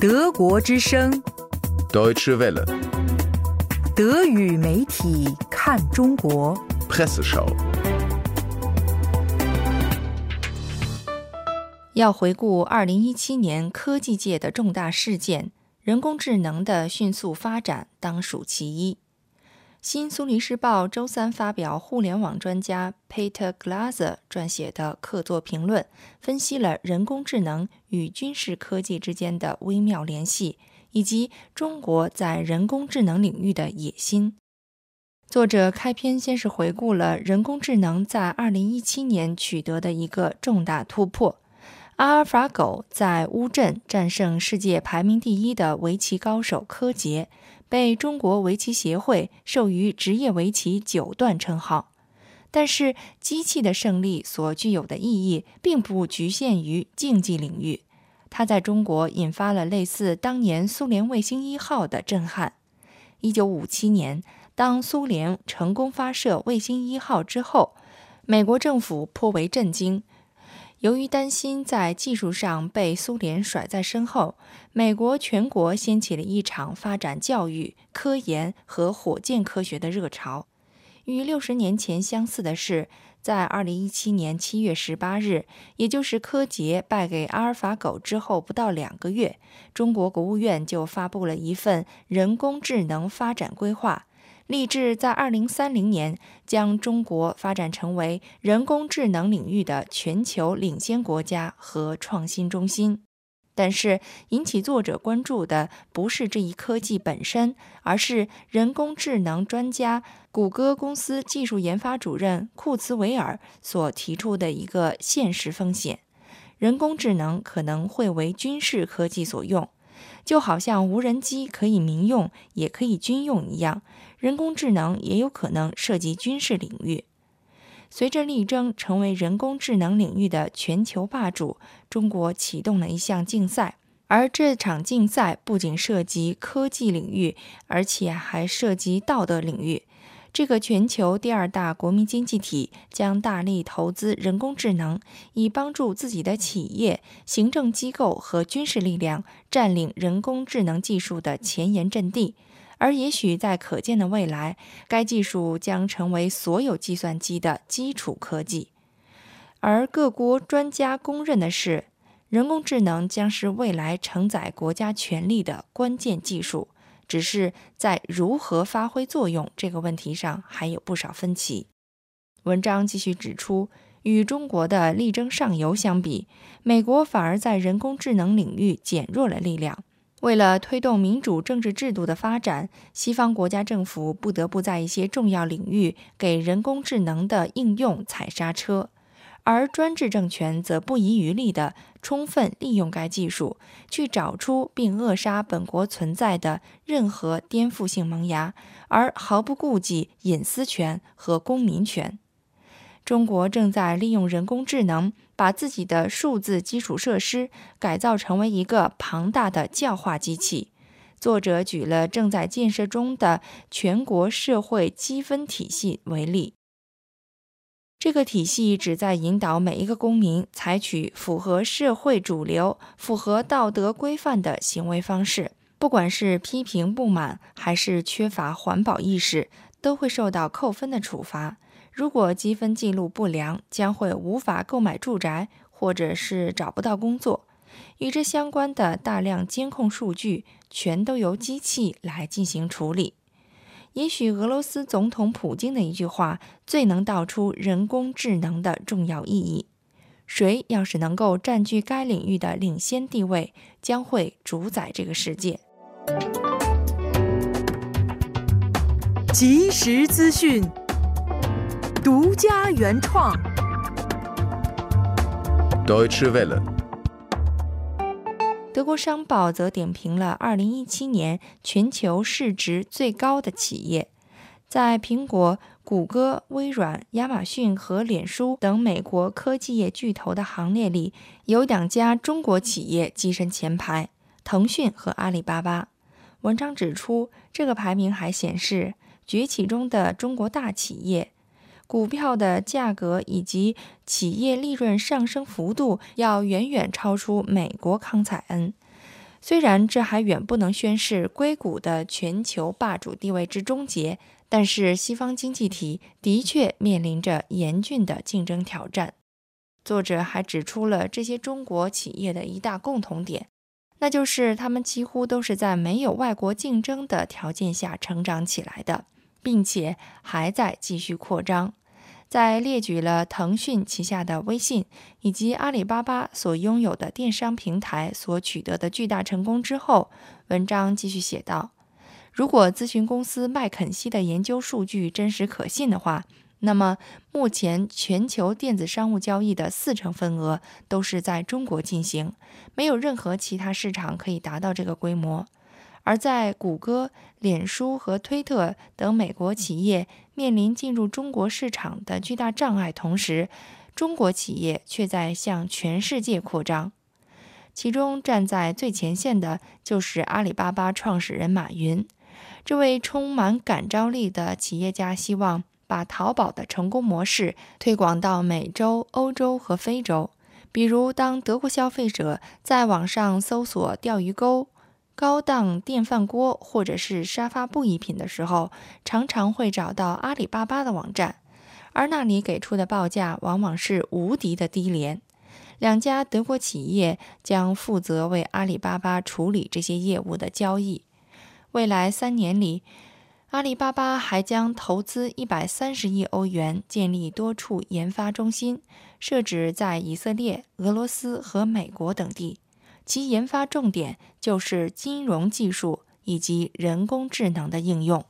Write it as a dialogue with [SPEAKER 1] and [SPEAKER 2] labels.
[SPEAKER 1] 德国之声
[SPEAKER 2] ，Deutsche Welle,
[SPEAKER 1] 德语媒体看中国。
[SPEAKER 2] Presseschau.
[SPEAKER 3] 要回顾2017年科技界的重大事件，人工智能的迅速发展当属其一。新苏黎世报周三发表互联网专家 Peter Glaser 撰写的客座评论，分析了人工智能与军事科技之间的微妙联系，以及中国在人工智能领域的野心。作者开篇先是回顾了人工智能在2017年取得的一个重大突破。阿尔法狗在乌镇战胜世界排名第一的围棋高手柯洁，被中国围棋协会授予职业围棋九段称号。但是，机器的胜利所具有的意义并不局限于竞技领域，它在中国引发了类似当年苏联卫星一号的震撼。一九五七年，当苏联成功发射卫星一号之后，美国政府颇为震惊。由于担心在技术上被苏联甩在身后，美国全国掀起了一场发展教育、科研和火箭科学的热潮。与六十年前相似的是，在二零一七年七月十八日，也就是柯洁败给阿尔法狗之后不到两个月，中国国务院就发布了一份人工智能发展规划。立志在二零三零年将中国发展成为人工智能领域的全球领先国家和创新中心。但是，引起作者关注的不是这一科技本身，而是人工智能专家谷歌公司技术研发主任库茨韦尔所提出的一个现实风险：人工智能可能会为军事科技所用。就好像无人机可以民用，也可以军用一样，人工智能也有可能涉及军事领域。随着力争成为人工智能领域的全球霸主，中国启动了一项竞赛，而这场竞赛不仅涉及科技领域，而且还涉及道德领域。这个全球第二大国民经济体将大力投资人工智能，以帮助自己的企业、行政机构和军事力量占领人工智能技术的前沿阵地。而也许在可见的未来，该技术将成为所有计算机的基础科技。而各国专家公认的是，人工智能将是未来承载国家权力的关键技术。只是在如何发挥作用这个问题上还有不少分歧。文章继续指出，与中国的力争上游相比，美国反而在人工智能领域减弱了力量。为了推动民主政治制度的发展，西方国家政府不得不在一些重要领域给人工智能的应用踩刹车。而专制政权则不遗余力地充分利用该技术，去找出并扼杀本国存在的任何颠覆性萌芽，而毫不顾忌隐私权和公民权。中国正在利用人工智能，把自己的数字基础设施改造成为一个庞大的教化机器。作者举了正在建设中的全国社会积分体系为例。这个体系旨在引导每一个公民采取符合社会主流、符合道德规范的行为方式，不管是批评不满，还是缺乏环保意识，都会受到扣分的处罚。如果积分记录不良，将会无法购买住宅，或者是找不到工作。与之相关的大量监控数据，全都由机器来进行处理。也许俄罗斯总统普京的一句话最能道出人工智能的重要意义：谁要是能够占据该领域的领先地位，将会主宰这个世界。
[SPEAKER 1] 即时资讯，独家原创。
[SPEAKER 2] Deutsche Welle,
[SPEAKER 3] 德国商报则点评了2017年全球市值最高的企业，在苹果、谷歌、微软、亚马逊和脸书等美国科技业巨头的行列里，有两家中国企业跻身前排：腾讯和阿里巴巴。文章指出，这个排名还显示，崛起中的中国大企业。股票的价格以及企业利润上升幅度要远远超出美国康采恩。虽然这还远不能宣示硅谷的全球霸主地位之终结，但是西方经济体的确面临着严峻的竞争挑战。作者还指出了这些中国企业的一大共同点，那就是他们几乎都是在没有外国竞争的条件下成长起来的，并且还在继续扩张。在列举了腾讯旗下的微信以及阿里巴巴所拥有的电商平台所取得的巨大成功之后，文章继续写道：“如果咨询公司麦肯锡的研究数据真实可信的话，那么目前全球电子商务交易的四成份额都是在中国进行，没有任何其他市场可以达到这个规模。”而在谷歌、脸书和推特等美国企业面临进入中国市场的巨大障碍同时，中国企业却在向全世界扩张。其中站在最前线的就是阿里巴巴创始人马云。这位充满感召力的企业家希望把淘宝的成功模式推广到美洲、欧洲和非洲。比如，当德国消费者在网上搜索钓鱼钩。高档电饭锅或者是沙发布艺品的时候，常常会找到阿里巴巴的网站，而那里给出的报价往往是无敌的低廉。两家德国企业将负责为阿里巴巴处理这些业务的交易。未来三年里，阿里巴巴还将投资一百三十亿欧元建立多处研发中心，设置在以色列、俄罗斯和美国等地。其研发重点就是金融技术以及人工智能的应用。